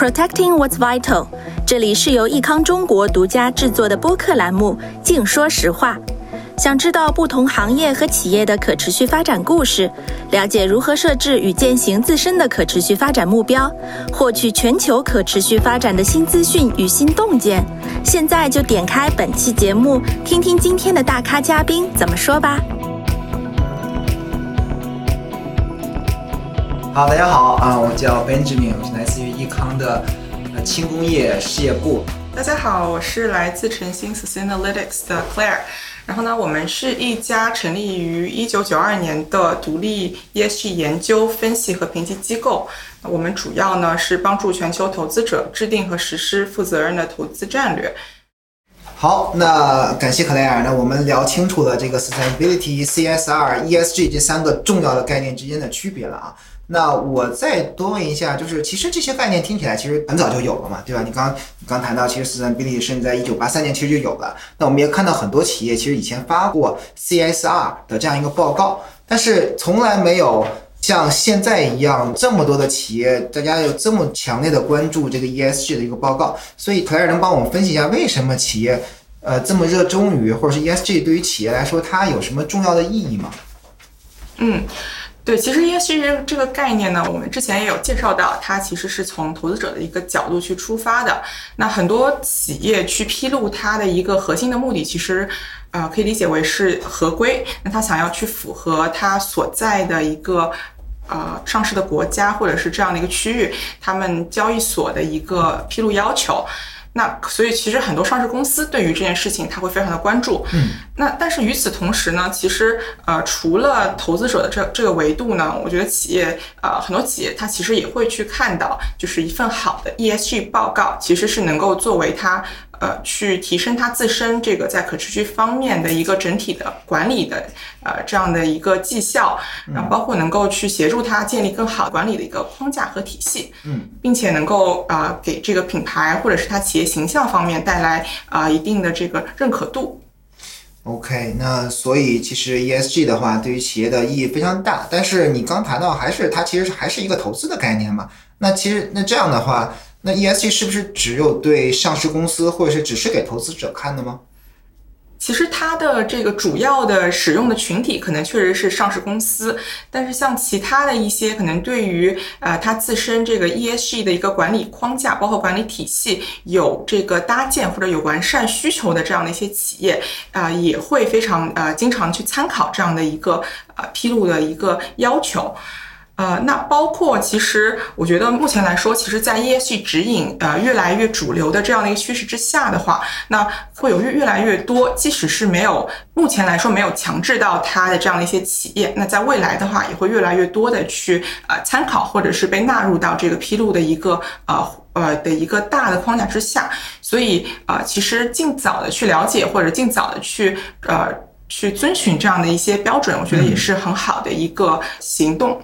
Protecting What's Vital，这里是由益康中国独家制作的播客栏目《净说实话》。想知道不同行业和企业的可持续发展故事，了解如何设置与践行自身的可持续发展目标，获取全球可持续发展的新资讯与新洞见，现在就点开本期节目，听听今天的大咖嘉宾怎么说吧。好，大家好啊，我叫 Benjamin，我是来自于益康的呃轻工业事业部。大家好，我是来自晨星 Sustainalytics 的 Claire。然后呢，我们是一家成立于一九九二年的独立 ESG 研究、分析和评级机构。我们主要呢是帮助全球投资者制定和实施负责任的投资战略。好，那感谢克莱尔。那我们聊清楚了这个 sustainability、CSR、ESG 这三个重要的概念之间的区别了啊。那我再多问一下，就是其实这些概念听起来其实很早就有了嘛，对吧？你刚你刚谈到，其实 sustainability 甚至在一九八三年其实就有了。那我们也看到很多企业其实以前发过 CSR 的这样一个报告，但是从来没有像现在一样这么多的企业，大家有这么强烈的关注这个 ESG 的一个报告。所以，，Claire 能帮我们分析一下，为什么企业呃这么热衷于，或者是 ESG 对于企业来说它有什么重要的意义吗？嗯。对，其实 ESG 这个概念呢，我们之前也有介绍到，它其实是从投资者的一个角度去出发的。那很多企业去披露它的一个核心的目的，其实，呃，可以理解为是合规。那他想要去符合他所在的一个，呃，上市的国家或者是这样的一个区域，他们交易所的一个披露要求。那所以其实很多上市公司对于这件事情，他会非常的关注。嗯，那但是与此同时呢，其实呃除了投资者的这这个维度呢，我觉得企业呃很多企业它其实也会去看到，就是一份好的 ESG 报告，其实是能够作为它。呃，去提升它自身这个在可持续方面的一个整体的管理的呃这样的一个绩效，然后包括能够去协助它建立更好管理的一个框架和体系，嗯，并且能够啊给这个品牌或者是它企业形象方面带来啊一定的这个认可度。OK，那所以其实 ESG 的话对于企业的意义非常大，但是你刚谈到还是它其实还是一个投资的概念嘛？那其实那这样的话。那 ESG 是不是只有对上市公司，或者是只是给投资者看的吗？其实它的这个主要的使用的群体可能确实是上市公司，但是像其他的一些可能对于呃它自身这个 ESG 的一个管理框架，包括管理体系有这个搭建或者有完善需求的这样的一些企业啊，也会非常呃经常去参考这样的一个呃披露的一个要求。呃，那包括其实，我觉得目前来说，其实，在 ESG 指引呃越来越主流的这样的一个趋势之下的话，那会有越越来越多，即使是没有目前来说没有强制到它的这样的一些企业，那在未来的话，也会越来越多的去呃参考或者是被纳入到这个披露的一个呃呃的一个大的框架之下。所以呃，其实尽早的去了解或者尽早的去呃去遵循这样的一些标准，我觉得也是很好的一个行动。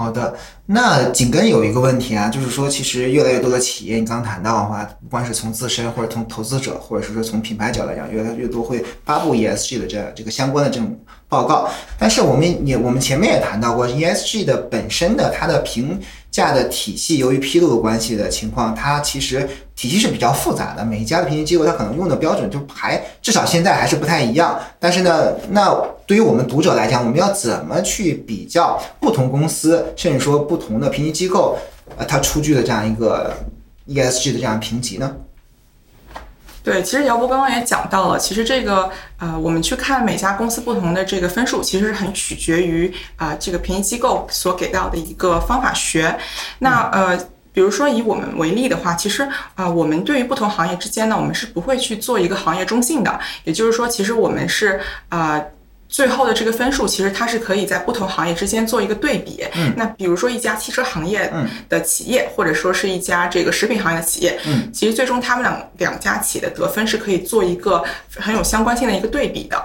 好的，那紧跟有一个问题啊，就是说，其实越来越多的企业，你刚谈到的话，不管是从自身或者从投资者，或者是说从品牌角来讲，越来越多会发布 ESG 的这这个相关的这种报告。但是我们也我们前面也谈到过，ESG 的本身的它的评。价的体系，由于披露的关系的情况，它其实体系是比较复杂的。每一家的评级机构，它可能用的标准就还至少现在还是不太一样。但是呢，那对于我们读者来讲，我们要怎么去比较不同公司，甚至说不同的评级机构，呃，它出具的这样一个 ESG 的这样评级呢？对，其实姚博刚刚也讲到了，其实这个呃，我们去看每家公司不同的这个分数，其实是很取决于啊这个评级机构所给到的一个方法学。那呃，比如说以我们为例的话，其实啊，我们对于不同行业之间呢，我们是不会去做一个行业中性的，也就是说，其实我们是啊。最后的这个分数，其实它是可以在不同行业之间做一个对比。嗯，那比如说一家汽车行业的企业，或者说是一家这个食品行业的企业，嗯，其实最终他们两两家企业的得分是可以做一个很有相关性的一个对比的。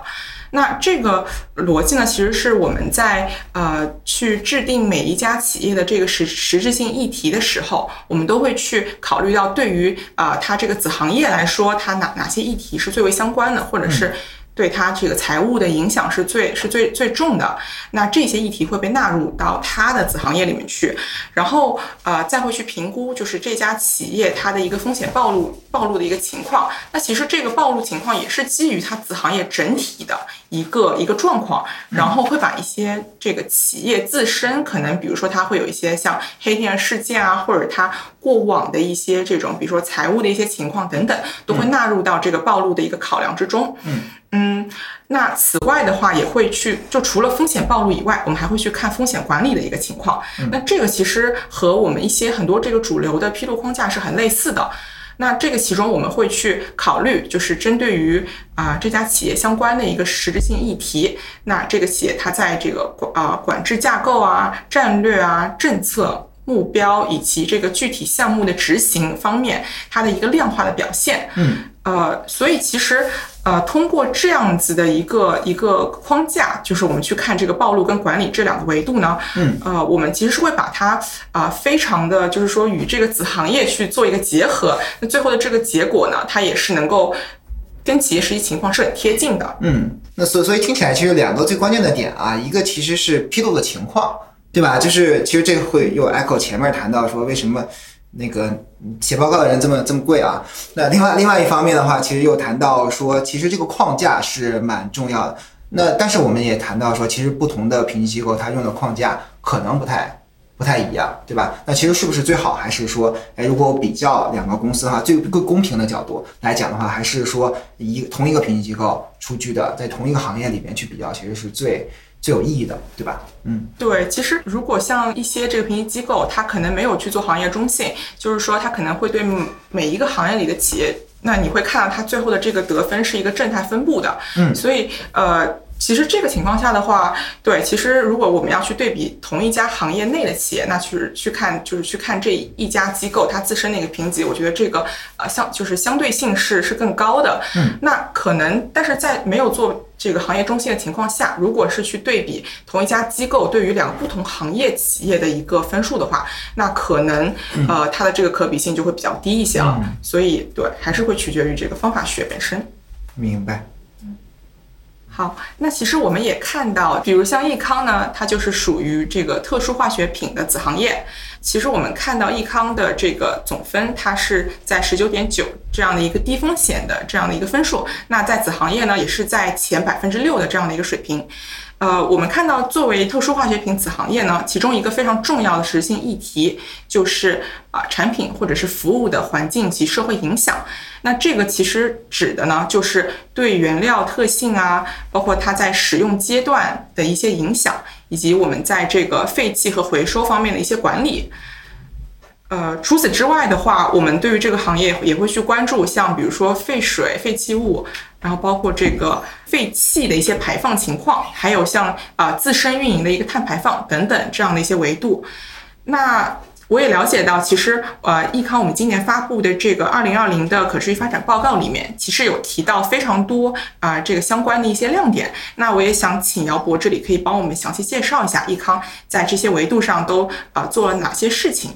那这个逻辑呢，其实是我们在呃去制定每一家企业的这个实实质性议题的时候，我们都会去考虑到对于啊它这个子行业来说，它哪哪些议题是最为相关的，或者是。对它这个财务的影响是最是最最重的。那这些议题会被纳入到它的子行业里面去，然后呃再会去评估，就是这家企业它的一个风险暴露暴露的一个情况。那其实这个暴露情况也是基于它子行业整体的一个一个状况，然后会把一些这个企业自身可能，比如说它会有一些像黑天鹅事件啊，或者它过往的一些这种，比如说财务的一些情况等等，都会纳入到这个暴露的一个考量之中。嗯。嗯，那此外的话，也会去就除了风险暴露以外，我们还会去看风险管理的一个情况。那这个其实和我们一些很多这个主流的披露框架是很类似的。那这个其中我们会去考虑，就是针对于啊这家企业相关的一个实质性议题，那这个企业它在这个管啊管制架构啊、战略啊、政策目标以及这个具体项目的执行方面，它的一个量化的表现。嗯。呃，所以其实，呃，通过这样子的一个一个框架，就是我们去看这个暴露跟管理这两个维度呢，嗯，呃，我们其实是会把它啊，非常的就是说与这个子行业去做一个结合，那最后的这个结果呢，它也是能够跟企业实际情况是很贴近的，嗯，那所所以听起来其实两个最关键的点啊，一个其实是披露的情况，对吧？就是其实这个会又 echo 前面谈到说为什么。那个写报告的人这么这么贵啊？那另外另外一方面的话，其实又谈到说，其实这个框架是蛮重要的。那但是我们也谈到说，其实不同的评级机构它用的框架可能不太不太一样，对吧？那其实是不是最好还是说，哎，如果我比较两个公司的话，最最公平的角度来讲的话，还是说一同一个评级机构出具的，在同一个行业里面去比较，其实是最。最有意义的，对吧？嗯，对。其实，如果像一些这个评级机构，它可能没有去做行业中性，就是说，它可能会对每一个行业里的企业，那你会看到它最后的这个得分是一个正态分布的。嗯，所以，呃。其实这个情况下的话，对，其实如果我们要去对比同一家行业内的企业，那去去看就是去看这一家机构它自身的一个评级，我觉得这个呃相就是相对性是是更高的。嗯，那可能但是在没有做这个行业中心的情况下，如果是去对比同一家机构对于两个不同行业企业的一个分数的话，那可能呃它的这个可比性就会比较低一些了。所以对，还是会取决于这个方法学本身。明白。好，那其实我们也看到，比如像益康呢，它就是属于这个特殊化学品的子行业。其实我们看到益康的这个总分，它是在十九点九这样的一个低风险的这样的一个分数。那在子行业呢，也是在前百分之六的这样的一个水平。呃，我们看到作为特殊化学品子行业呢，其中一个非常重要的实性议题就是啊，产品或者是服务的环境及社会影响。那这个其实指的呢，就是对原料特性啊，包括它在使用阶段的一些影响，以及我们在这个废弃和回收方面的一些管理。呃，除此之外的话，我们对于这个行业也会去关注，像比如说废水、废弃物，然后包括这个废气的一些排放情况，还有像啊自身运营的一个碳排放等等这样的一些维度。那我也了解到，其实呃，益康我们今年发布的这个二零二零的可持续发展报告里面，其实有提到非常多啊这个相关的一些亮点。那我也想请姚博这里可以帮我们详细介绍一下益康在这些维度上都啊做了哪些事情。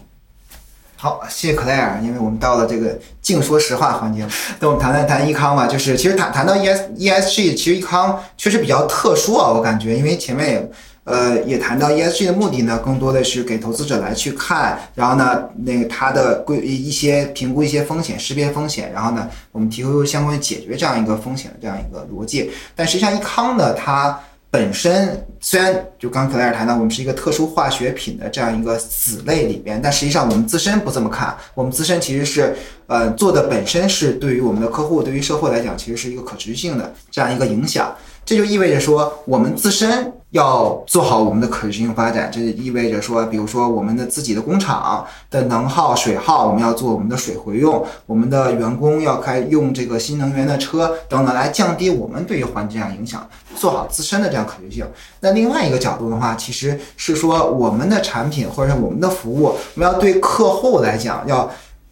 好，谢谢克莱尔，因为我们到了这个净说实话环节，那我们谈谈谈益康吧。就是其实谈谈到 E S E S G，其实益康确实比较特殊啊，我感觉，因为前面也。呃，也谈到 ESG 的目的呢，更多的是给投资者来去看，然后呢，那个它的规一些评估一些风险，识别风险，然后呢，我们提供相关解决这样一个风险的这样一个逻辑。但实际上，益康呢，它本身虽然就刚克莱尔谈到，我们是一个特殊化学品的这样一个子类里边，但实际上我们自身不这么看，我们自身其实是呃做的本身是对于我们的客户，对于社会来讲，其实是一个可持续性的这样一个影响。这就意味着说，我们自身要做好我们的可持续性发展。这就意味着说，比如说我们的自己的工厂的能耗、水耗，我们要做我们的水回用；我们的员工要开用这个新能源的车等等，来降低我们对于环境上影响，做好自身的这样可持性。那另外一个角度的话，其实是说我们的产品或者是我们的服务，我们要对客户来讲要。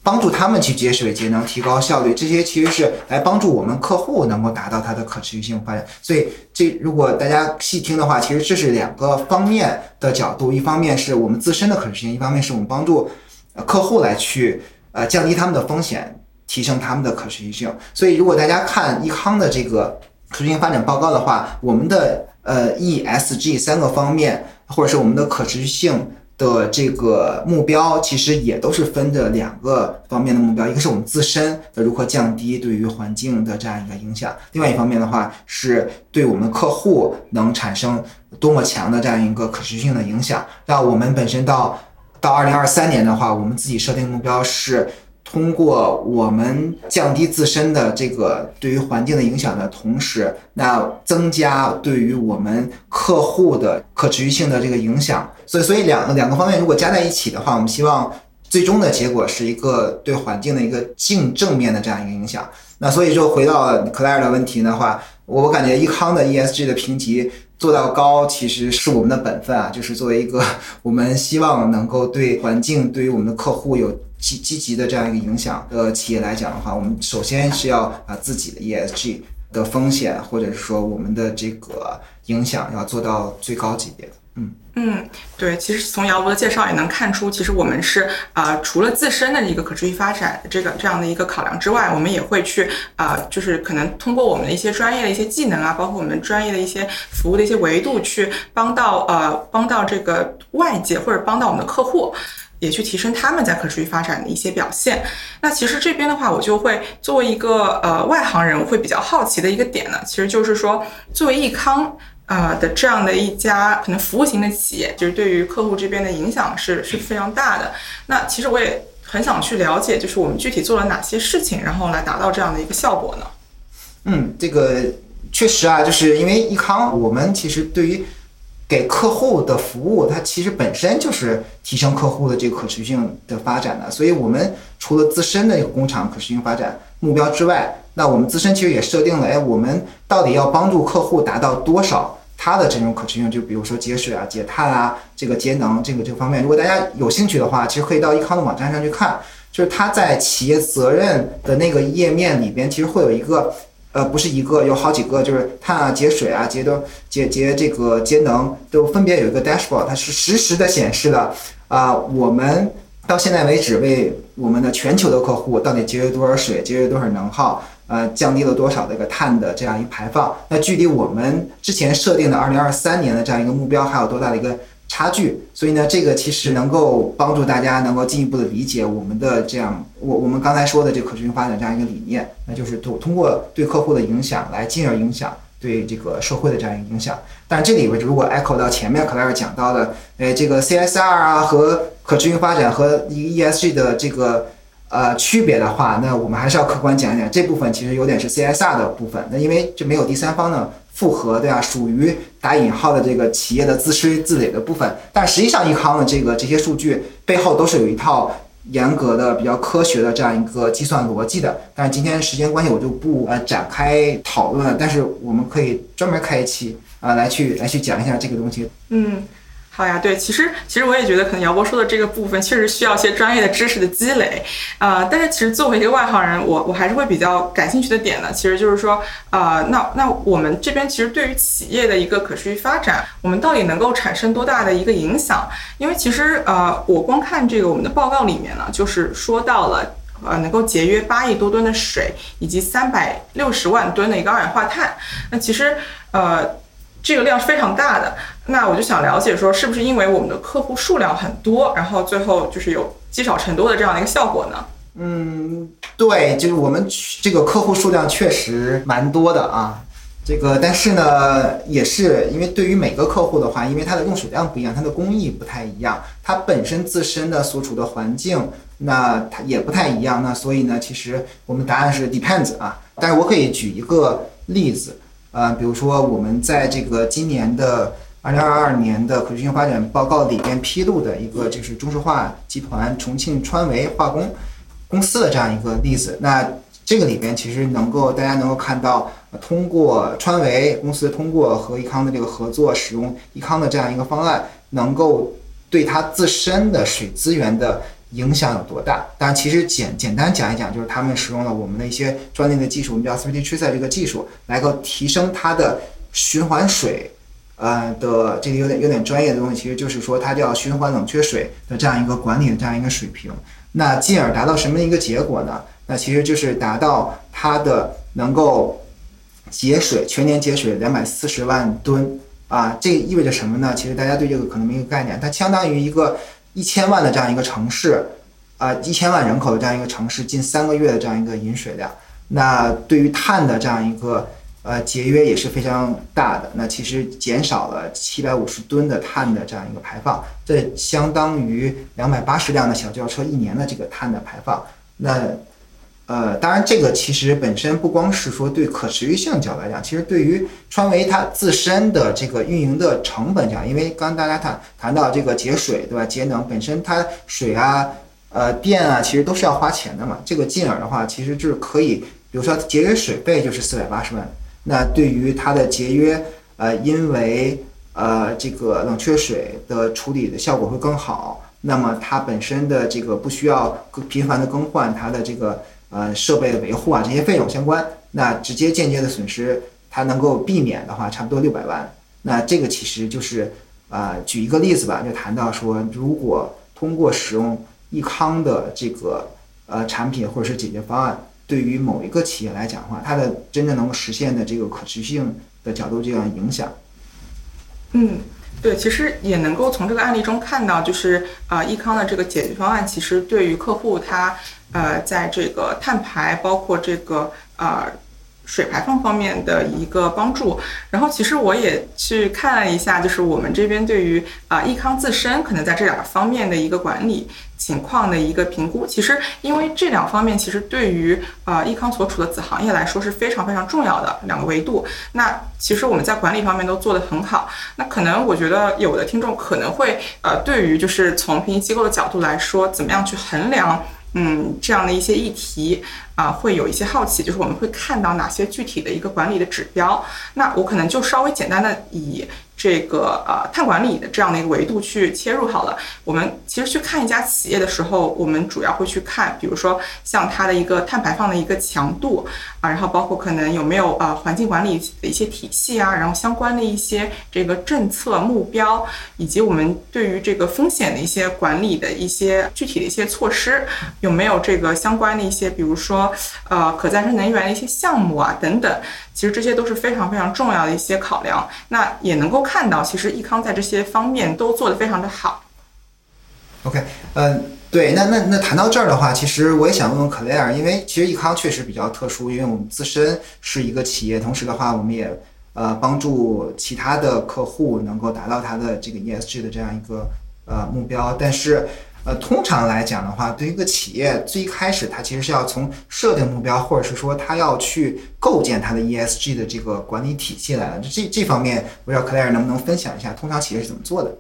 帮助他们去节水节能、提高效率，这些其实是来帮助我们客户能够达到它的可持续性发展。所以，这如果大家细听的话，其实这是两个方面的角度：一方面是我们自身的可持续性，一方面是我们帮助客户来去呃降低他们的风险，提升他们的可持续性。所以，如果大家看益康的这个。可持续性发展报告的话，我们的呃 ESG 三个方面，或者是我们的可持续性。的这个目标其实也都是分的两个方面的目标，一个是我们自身的如何降低对于环境的这样一个影响，另外一方面的话是对我们客户能产生多么强的这样一个可持续性的影响。那我们本身到到二零二三年的话，我们自己设定目标是。通过我们降低自身的这个对于环境的影响的同时，那增加对于我们客户的可持续性的这个影响，所以所以两两个方面如果加在一起的话，我们希望最终的结果是一个对环境的一个净正面的这样一个影响。那所以就回到克莱尔的问题的话，我感觉益康的 ESG 的评级做到高，其实是我们的本分啊，就是作为一个我们希望能够对环境对于我们的客户有。积积极的这样一个影响的企业来讲的话，我们首先是要把自己的 ESG 的风险，或者是说我们的这个影响要做到最高级别。嗯嗯，对，其实从姚博的介绍也能看出，其实我们是啊，除了自身的一个可持续发展这个这样的一个考量之外，我们也会去啊，就是可能通过我们的一些专业的一些技能啊，包括我们专业的一些服务的一些维度，去帮到呃帮到这个外界或者帮到我们的客户。也去提升他们在可持续发展的一些表现。那其实这边的话，我就会作为一个呃外行人，我会比较好奇的一个点呢，其实就是说，作为益康啊的这样的一家可能服务型的企业，就是对于客户这边的影响是是非常大的。那其实我也很想去了解，就是我们具体做了哪些事情，然后来达到这样的一个效果呢？嗯，这个确实啊，就是因为益康，我们其实对于。给客户的服务，它其实本身就是提升客户的这个可持续性的发展的。所以，我们除了自身的一个工厂可持续性发展目标之外，那我们自身其实也设定了，哎，我们到底要帮助客户达到多少它的这种可持续性？就比如说节水啊、节碳啊、这个节能这个这个方面。如果大家有兴趣的话，其实可以到易康的网站上去看，就是它在企业责任的那个页面里边，其实会有一个。呃，不是一个，有好几个，就是碳啊、节水啊、节的节节这个节能，都分别有一个 dashboard，它是实时的显示了啊，我们到现在为止为我们的全球的客户到底节约多少水，节约多少能耗，呃，降低了多少这个碳的这样一排放，那距离我们之前设定的二零二三年的这样一个目标还有多大的一个？差距，所以呢，这个其实能够帮助大家能够进一步的理解我们的这样，我我们刚才说的这个可持续发展这样一个理念，那就是通通过对客户的影响来进而影响对这个社会的这样一个影响。但这里边如果 echo 到前面克莱尔讲到的，哎，这个 CSR 啊和可持续发展和 ESG 的这个呃区别的话，那我们还是要客观讲一讲这部分其实有点是 CSR 的部分，那因为这没有第三方呢。复合对啊，属于打引号的这个企业的自吹自擂的部分，但实际上益康的这个这些数据背后都是有一套严格的、比较科学的这样一个计算逻辑的。但是今天时间关系，我就不呃展开讨论了。但是我们可以专门开一期啊，来去来去讲一下这个东西。嗯。好呀，对，其实其实我也觉得，可能姚博说的这个部分确实需要一些专业的知识的积累，啊，但是其实作为一个外行人，我我还是会比较感兴趣的点呢，其实就是说，啊，那那我们这边其实对于企业的一个可持续发展，我们到底能够产生多大的一个影响？因为其实，呃，我光看这个我们的报告里面呢，就是说到了，呃，能够节约八亿多吨的水，以及三百六十万吨的一个二氧化碳，那其实，呃。这个量是非常大的，那我就想了解说，是不是因为我们的客户数量很多，然后最后就是有积少成多的这样的一个效果呢？嗯，对，就是我们这个客户数量确实蛮多的啊。这个，但是呢，也是因为对于每个客户的话，因为它的用水量不一样，它的工艺不太一样，它本身自身的所处的环境，那它也不太一样。那所以呢，其实我们答案是 depends 啊。但是我可以举一个例子。呃，比如说我们在这个今年的二零二二年的可持续发展报告里边披露的一个，就是中石化集团重庆川维化工公司的这样一个例子。那这个里边其实能够大家能够看到，通过川维公司通过和益康的这个合作，使用益康的这样一个方案，能够对它自身的水资源的。影响有多大？当然，其实简简单讲一讲，就是他们使用了我们的一些专利的技术，我们叫 3D tracer 这个技术，来够提升它的循环水，呃的这个有点有点专业的东西，其实就是说它叫循环冷却水的这样一个管理的这样一个水平。那进而达到什么一个结果呢？那其实就是达到它的能够节水全年节水两百四十万吨啊，这意味着什么呢？其实大家对这个可能没有概念，它相当于一个一千万的这样一个城市啊，一千万人口的这样一个城市近三个月的这样一个饮水量。那对于碳的这样一个呃节约也是非常大的。那其实减少了七百五十吨的碳的这样一个排放，这相当于两百八十辆的小轿车一年的这个碳的排放。那呃，当然，这个其实本身不光是说对可持续性角度来讲，其实对于川维它自身的这个运营的成本讲，因为刚大家谈谈到这个节水，对吧？节能本身它水啊、呃电啊，其实都是要花钱的嘛。这个进而的话，其实就是可以，比如说节约水费就是四百八十万，那对于它的节约，呃，因为呃这个冷却水的处理的效果会更好，那么它本身的这个不需要频繁的更换它的这个。呃，设备的维护啊，这些费用相关，那直接间接的损失，它能够避免的话，差不多六百万。那这个其实就是，啊，举一个例子吧，就谈到说，如果通过使用益康的这个呃产品或者是解决方案，对于某一个企业来讲的话，它的真正能够实现的这个可持续性的角度这样影响。嗯，对，其实也能够从这个案例中看到，就是啊，益康的这个解决方案，其实对于客户他。呃，在这个碳排，包括这个啊水排放方面的一个帮助。然后，其实我也去看了一下，就是我们这边对于啊益康自身可能在这两个方面的一个管理情况的一个评估。其实，因为这两方面其实对于啊益康所处的子行业来说是非常非常重要的两个维度。那其实我们在管理方面都做得很好。那可能我觉得有的听众可能会呃，对于就是从评级机构的角度来说，怎么样去衡量？嗯，这样的一些议题啊，会有一些好奇，就是我们会看到哪些具体的一个管理的指标？那我可能就稍微简单的以。这个呃碳管理的这样的一个维度去切入好了。我们其实去看一家企业的时候，我们主要会去看，比如说像它的一个碳排放的一个强度啊，然后包括可能有没有呃环境管理的一些体系啊，然后相关的一些这个政策目标，以及我们对于这个风险的一些管理的一些具体的一些措施，有没有这个相关的一些，比如说呃可再生能源的一些项目啊等等。其实这些都是非常非常重要的一些考量，那也能够看到，其实益康在这些方面都做得非常的好。OK，嗯，对，那那那谈到这儿的话，其实我也想问问克莱尔，因为其实益康确实比较特殊，因为我们自身是一个企业，同时的话，我们也呃帮助其他的客户能够达到他的这个 ESG 的这样一个呃目标，但是。呃，通常来讲的话，对于一个企业，最开始它其实是要从设定目标，或者是说它要去构建它的 ESG 的这个管理体系来的。这这方面，不知道克莱尔能不能分享一下，通常企业是怎么做的？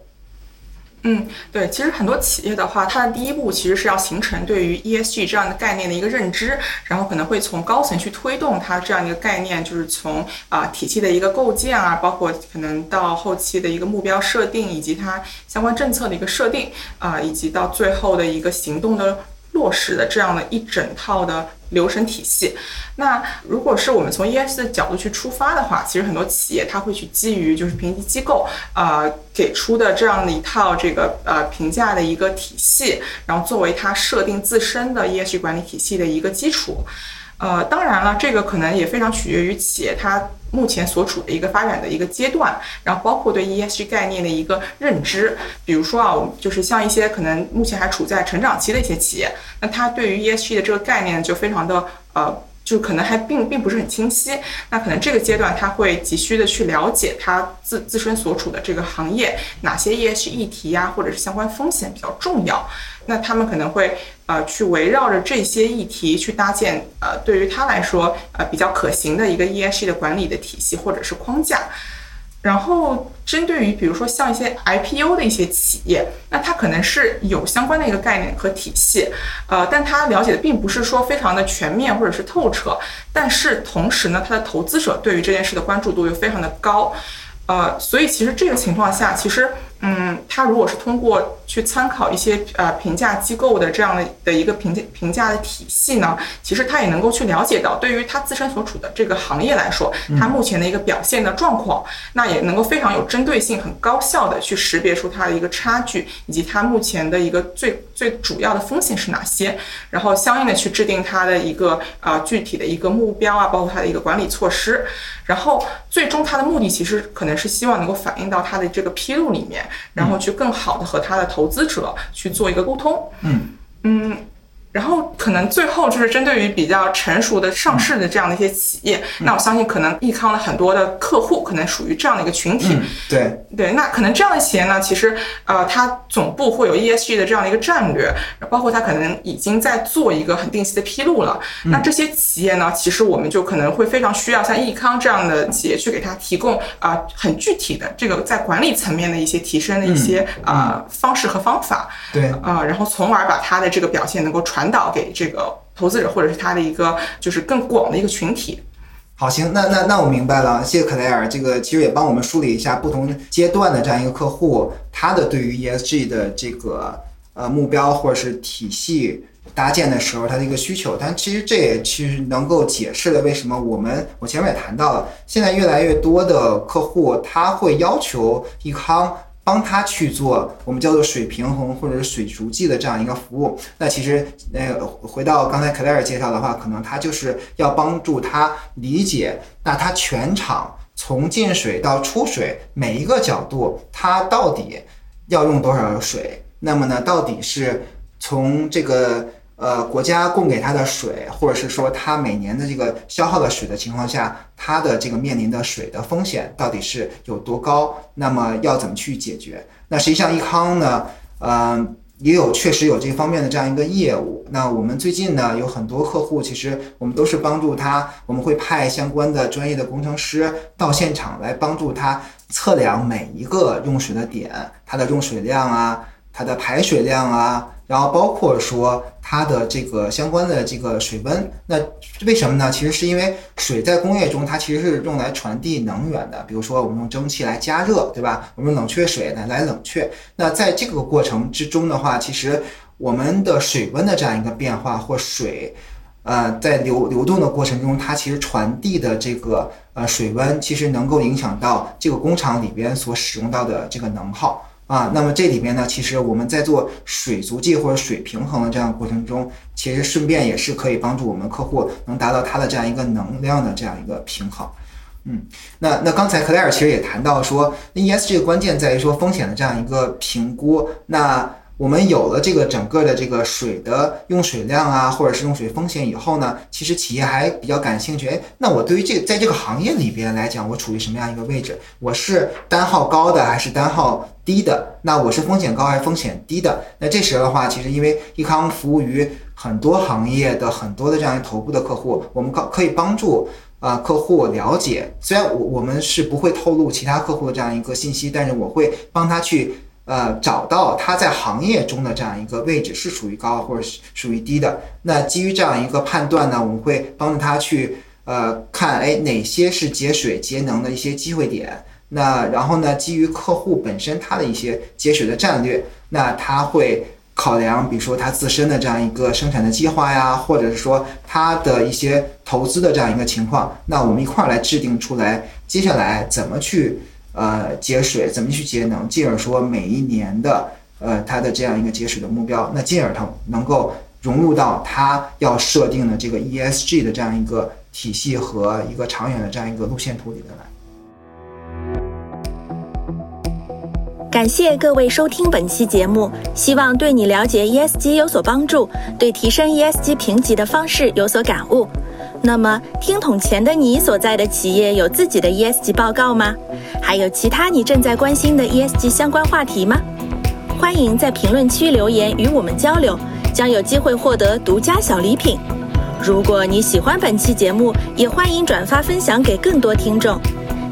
嗯，对，其实很多企业的话，它的第一步其实是要形成对于 ESG 这样的概念的一个认知，然后可能会从高层去推动它这样一个概念，就是从啊体系的一个构建啊，包括可能到后期的一个目标设定，以及它相关政策的一个设定啊，以及到最后的一个行动的。落实的这样的一整套的流程体系。那如果是我们从 ES 的角度去出发的话，其实很多企业它会去基于就是评级机构呃给出的这样的一套这个呃评价的一个体系，然后作为它设定自身的 ESG 管理体系的一个基础。呃，当然了，这个可能也非常取决于企业它目前所处的一个发展的一个阶段，然后包括对 ESG 概念的一个认知。比如说啊，我们就是像一些可能目前还处在成长期的一些企业，那它对于 ESG 的这个概念就非常的呃。就可能还并并不是很清晰，那可能这个阶段他会急需的去了解他自自身所处的这个行业哪些 ESG 议题呀，或者是相关风险比较重要，那他们可能会呃去围绕着这些议题去搭建呃对于他来说呃比较可行的一个 ESG 的管理的体系或者是框架。然后，针对于比如说像一些 IPO 的一些企业，那它可能是有相关的一个概念和体系，呃，但它了解的并不是说非常的全面或者是透彻。但是同时呢，它的投资者对于这件事的关注度又非常的高，呃，所以其实这个情况下，其实嗯，他如果是通过去参考一些呃评价机构的这样的的一个评价评价的体系呢，其实他也能够去了解到，对于他自身所处的这个行业来说，他目前的一个表现的状况，那也能够非常有针对性、很高效的去识别出它的一个差距，以及它目前的一个最最主要的风险是哪些，然后相应的去制定它的一个呃具体的一个目标啊，包括它的一个管理措施，然后最终它的目的其实可能是希望能够反映到它的这个披露里面。然后去更好的和他的投资者去做一个沟通。嗯嗯。然后可能最后就是针对于比较成熟的上市的这样的一些企业，那我相信可能易康的很多的客户可能属于这样的一个群体。对对，那可能这样的企业呢，其实呃，它总部会有 ESG 的这样的一个战略，包括它可能已经在做一个很定期的披露了。那这些企业呢，其实我们就可能会非常需要像易康这样的企业去给它提供啊很具体的这个在管理层面的一些提升的一些啊方式和方法。对啊，然后从而把它的这个表现能够传。导给这个投资者或者是他的一个就是更广的一个群体。好，行，那那那我明白了，谢谢克莱尔。这个其实也帮我们梳理一下不同阶段的这样一个客户，他的对于 ESG 的这个呃目标或者是体系搭建的时候，他的一个需求。但其实这也其实能够解释了为什么我们我前面也谈到了，现在越来越多的客户他会要求易康。帮他去做我们叫做水平衡或者是水足迹的这样一个服务。那其实，呃，回到刚才克莱尔介绍的话，可能他就是要帮助他理解，那他全场从进水到出水每一个角度，他到底要用多少水？那么呢，到底是从这个。呃，国家供给它的水，或者是说它每年的这个消耗的水的情况下，它的这个面临的水的风险到底是有多高？那么要怎么去解决？那实际上，益康呢，呃，也有确实有这方面的这样一个业务。那我们最近呢，有很多客户，其实我们都是帮助他，我们会派相关的专业的工程师到现场来帮助他测量每一个用水的点，它的用水量啊，它的排水量啊。然后包括说它的这个相关的这个水温，那为什么呢？其实是因为水在工业中它其实是用来传递能源的，比如说我们用蒸汽来加热，对吧？我们用冷却水来来冷却。那在这个过程之中的话，其实我们的水温的这样一个变化或水，呃，在流流动的过程中，它其实传递的这个呃水温，其实能够影响到这个工厂里边所使用到的这个能耗。啊，那么这里面呢，其实我们在做水足迹或者水平衡的这样过程中，其实顺便也是可以帮助我们客户能达到他的这样一个能量的这样一个平衡。嗯，那那刚才克莱尔其实也谈到说那，ESG 的关键在于说风险的这样一个评估。那我们有了这个整个的这个水的用水量啊，或者是用水风险以后呢，其实企业还比较感兴趣。哎，那我对于这在这个行业里边来讲，我处于什么样一个位置？我是单号高的还是单号低的？那我是风险高还是风险低的？那这时候的话，其实因为易康服务于很多行业的很多的这样一头部的客户，我们可可以帮助啊客户了解。虽然我我们是不会透露其他客户的这样一个信息，但是我会帮他去。呃，找到他在行业中的这样一个位置是属于高或者是属于低的。那基于这样一个判断呢，我们会帮助他去呃看，哎，哪些是节水节能的一些机会点。那然后呢，基于客户本身他的一些节水的战略，那他会考量，比如说他自身的这样一个生产的计划呀，或者是说他的一些投资的这样一个情况。那我们一块儿来制定出来，接下来怎么去。呃，节水怎么去节能，进而说每一年的呃它的这样一个节水的目标，那进而它能够融入到它要设定的这个 ESG 的这样一个体系和一个长远的这样一个路线图里边来。感谢各位收听本期节目，希望对你了解 ESG 有所帮助，对提升 ESG 评级的方式有所感悟。那么，听筒前的你所在的企业有自己的 ESG 报告吗？还有其他你正在关心的 ESG 相关话题吗？欢迎在评论区留言与我们交流，将有机会获得独家小礼品。如果你喜欢本期节目，也欢迎转发分享给更多听众。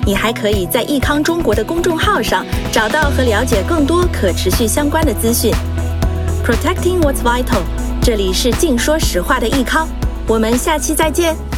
你还可以在益康中国的公众号上找到和了解更多可持续相关的资讯。Protecting what's vital，这里是净说实话的益康。我们下期再见。